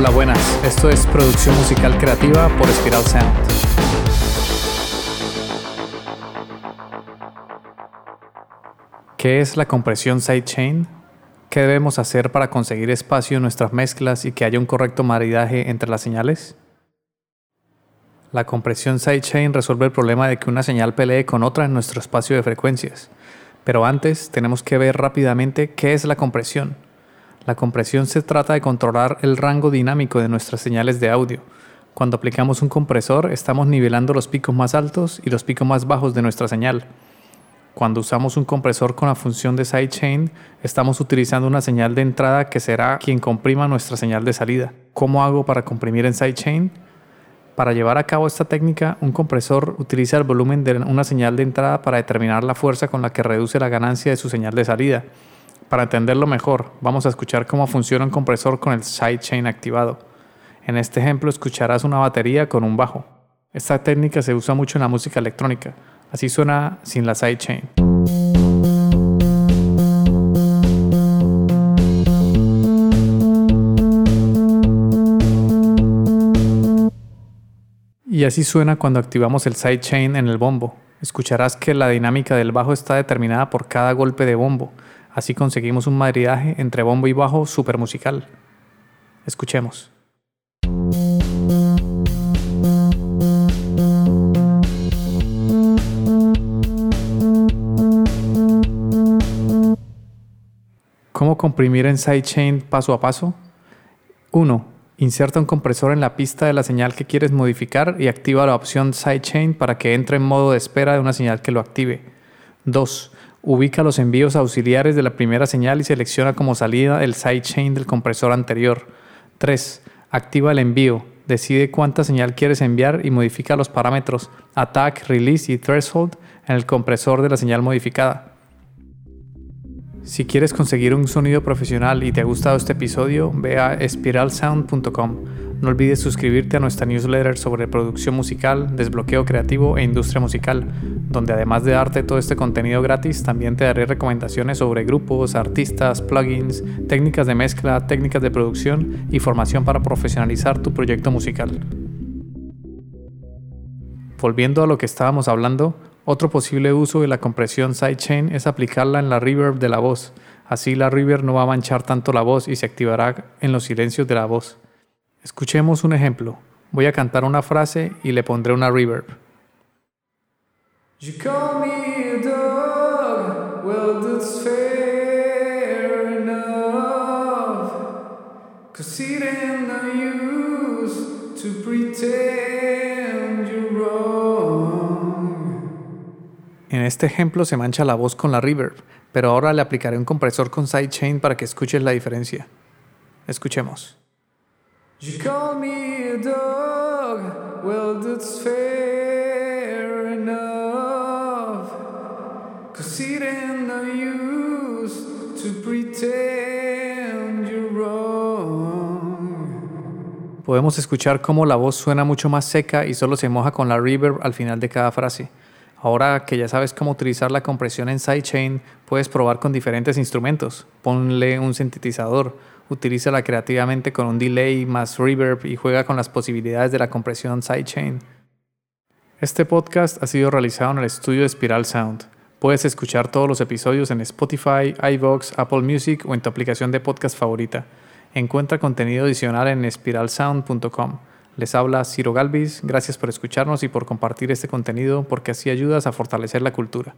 Hola, buenas. Esto es producción musical creativa por Spiral Sound. ¿Qué es la compresión sidechain? ¿Qué debemos hacer para conseguir espacio en nuestras mezclas y que haya un correcto maridaje entre las señales? La compresión sidechain resuelve el problema de que una señal pelee con otra en nuestro espacio de frecuencias. Pero antes tenemos que ver rápidamente qué es la compresión. La compresión se trata de controlar el rango dinámico de nuestras señales de audio. Cuando aplicamos un compresor estamos nivelando los picos más altos y los picos más bajos de nuestra señal. Cuando usamos un compresor con la función de sidechain, estamos utilizando una señal de entrada que será quien comprima nuestra señal de salida. ¿Cómo hago para comprimir en sidechain? Para llevar a cabo esta técnica, un compresor utiliza el volumen de una señal de entrada para determinar la fuerza con la que reduce la ganancia de su señal de salida. Para entenderlo mejor, vamos a escuchar cómo funciona un compresor con el sidechain activado. En este ejemplo escucharás una batería con un bajo. Esta técnica se usa mucho en la música electrónica. Así suena sin la sidechain. Y así suena cuando activamos el sidechain en el bombo. Escucharás que la dinámica del bajo está determinada por cada golpe de bombo. Así conseguimos un maridaje entre bombo y bajo super musical. Escuchemos. ¿Cómo comprimir en sidechain paso a paso? 1. Inserta un compresor en la pista de la señal que quieres modificar y activa la opción sidechain para que entre en modo de espera de una señal que lo active. 2. Ubica los envíos auxiliares de la primera señal y selecciona como salida el sidechain del compresor anterior. 3. Activa el envío. Decide cuánta señal quieres enviar y modifica los parámetros Attack, Release y Threshold en el compresor de la señal modificada. Si quieres conseguir un sonido profesional y te ha gustado este episodio, ve a spiralsound.com. No olvides suscribirte a nuestra newsletter sobre producción musical, desbloqueo creativo e industria musical, donde además de darte todo este contenido gratis, también te daré recomendaciones sobre grupos, artistas, plugins, técnicas de mezcla, técnicas de producción y formación para profesionalizar tu proyecto musical. Volviendo a lo que estábamos hablando, otro posible uso de la compresión sidechain es aplicarla en la reverb de la voz. Así la reverb no va a manchar tanto la voz y se activará en los silencios de la voz. Escuchemos un ejemplo. Voy a cantar una frase y le pondré una reverb. You call me a dog, well that's fair enough. Cause it ain't no use to pretend En este ejemplo se mancha la voz con la reverb, pero ahora le aplicaré un compresor con sidechain para que escuches la diferencia. Escuchemos. You call me a dog, well that's fair enough. Cause it ain't no use to pretend you're wrong. Podemos escuchar cómo la voz suena mucho más seca y solo se moja con la reverb al final de cada frase. Ahora que ya sabes cómo utilizar la compresión en sidechain, puedes probar con diferentes instrumentos. Ponle un sintetizador, utilízala creativamente con un delay más reverb y juega con las posibilidades de la compresión sidechain. Este podcast ha sido realizado en el estudio de Spiral Sound. Puedes escuchar todos los episodios en Spotify, iVoox, Apple Music o en tu aplicación de podcast favorita. Encuentra contenido adicional en spiralsound.com. Les habla Ciro Galvis, gracias por escucharnos y por compartir este contenido porque así ayudas a fortalecer la cultura.